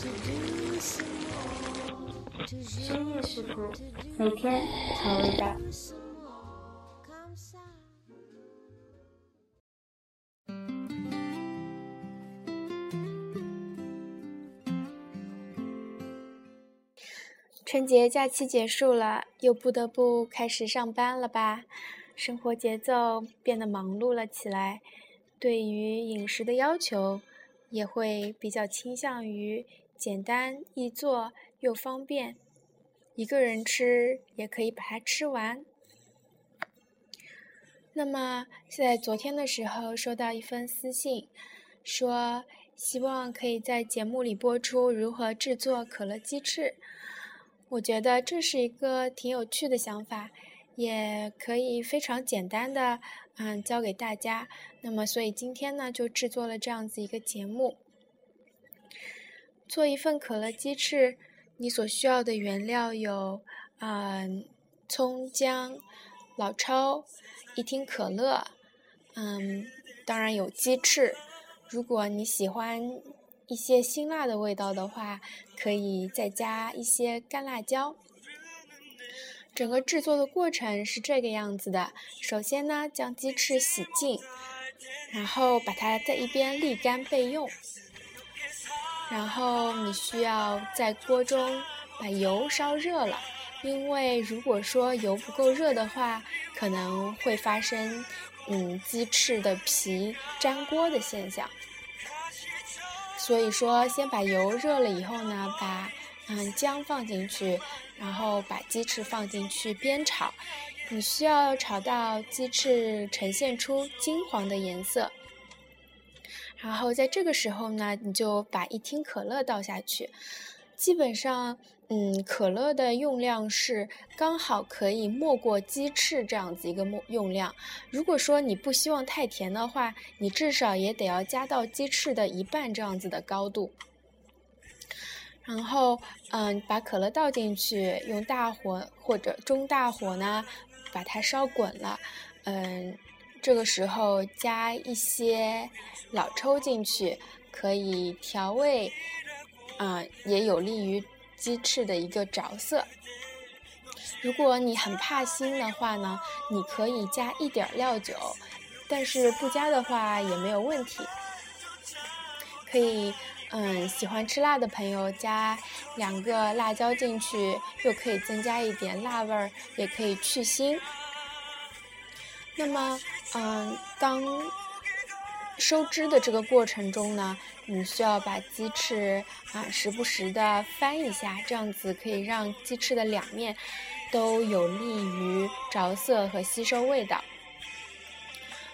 深夜食谱，每天好味道。春节假期结束了，又不得不开始上班了吧？生活节奏变得忙碌了起来，对于饮食的要求也会比较倾向于简单易做又方便，一个人吃也可以把它吃完。那么，在昨天的时候收到一封私信，说希望可以在节目里播出如何制作可乐鸡翅。我觉得这是一个挺有趣的想法，也可以非常简单的嗯教给大家。那么，所以今天呢就制作了这样子一个节目。做一份可乐鸡翅，你所需要的原料有嗯葱姜、老抽、一听可乐，嗯，当然有鸡翅。如果你喜欢。一些辛辣的味道的话，可以再加一些干辣椒。整个制作的过程是这个样子的：首先呢，将鸡翅洗净，然后把它在一边沥干备用。然后你需要在锅中把油烧热了，因为如果说油不够热的话，可能会发生嗯鸡翅的皮粘锅的现象。所以说，先把油热了以后呢，把嗯姜放进去，然后把鸡翅放进去煸炒。你需要炒到鸡翅呈现出金黄的颜色，然后在这个时候呢，你就把一听可乐倒下去，基本上。嗯，可乐的用量是刚好可以没过鸡翅这样子一个用用量。如果说你不希望太甜的话，你至少也得要加到鸡翅的一半这样子的高度。然后，嗯，把可乐倒进去，用大火或者中大火呢，把它烧滚了。嗯，这个时候加一些老抽进去，可以调味，啊，也有利于。鸡翅的一个着色。如果你很怕腥的话呢，你可以加一点料酒，但是不加的话也没有问题。可以，嗯，喜欢吃辣的朋友加两个辣椒进去，又可以增加一点辣味儿，也可以去腥。那么，嗯，当收汁的这个过程中呢？你需要把鸡翅啊时不时的翻一下，这样子可以让鸡翅的两面都有利于着色和吸收味道。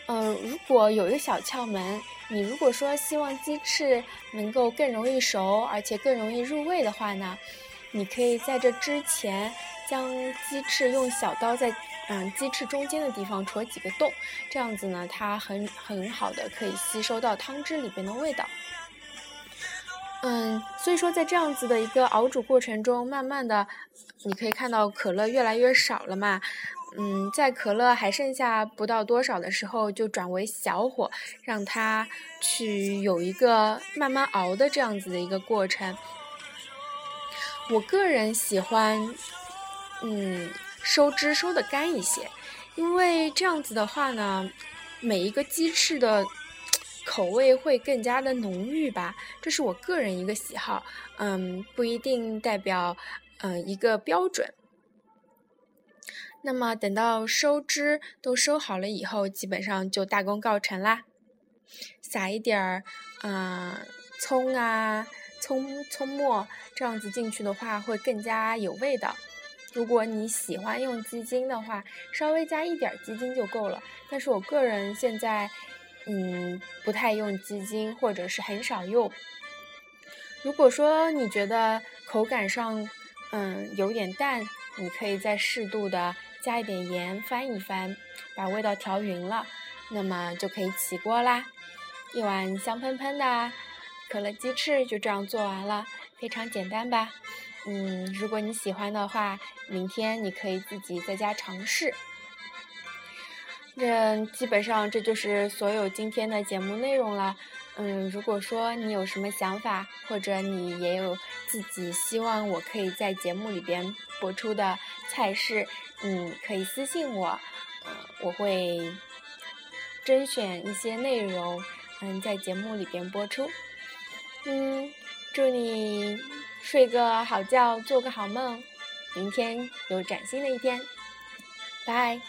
嗯，如果有一个小窍门，你如果说希望鸡翅能够更容易熟，而且更容易入味的话呢，你可以在这之前将鸡翅用小刀在嗯鸡翅中间的地方戳几个洞，这样子呢，它很很好的可以吸收到汤汁里边的味道。嗯，所以说在这样子的一个熬煮过程中，慢慢的，你可以看到可乐越来越少了嘛。嗯，在可乐还剩下不到多少的时候，就转为小火，让它去有一个慢慢熬的这样子的一个过程。我个人喜欢，嗯，收汁收的干一些，因为这样子的话呢，每一个鸡翅的。口味会更加的浓郁吧，这是我个人一个喜好，嗯，不一定代表嗯一个标准。那么等到收汁都收好了以后，基本上就大功告成啦。撒一点儿嗯葱啊葱葱末这样子进去的话，会更加有味道。如果你喜欢用鸡精的话，稍微加一点鸡精就够了。但是我个人现在。嗯，不太用鸡精，或者是很少用。如果说你觉得口感上，嗯，有点淡，你可以再适度的加一点盐，翻一翻，把味道调匀了，那么就可以起锅啦。一碗香喷喷的可乐鸡翅就这样做完了，非常简单吧？嗯，如果你喜欢的话，明天你可以自己在家尝试。这基本上这就是所有今天的节目内容了。嗯，如果说你有什么想法，或者你也有自己希望我可以在节目里边播出的菜式，嗯，可以私信我，我会甄选一些内容，嗯，在节目里边播出。嗯，祝你睡个好觉，做个好梦，明天有崭新的一天，拜。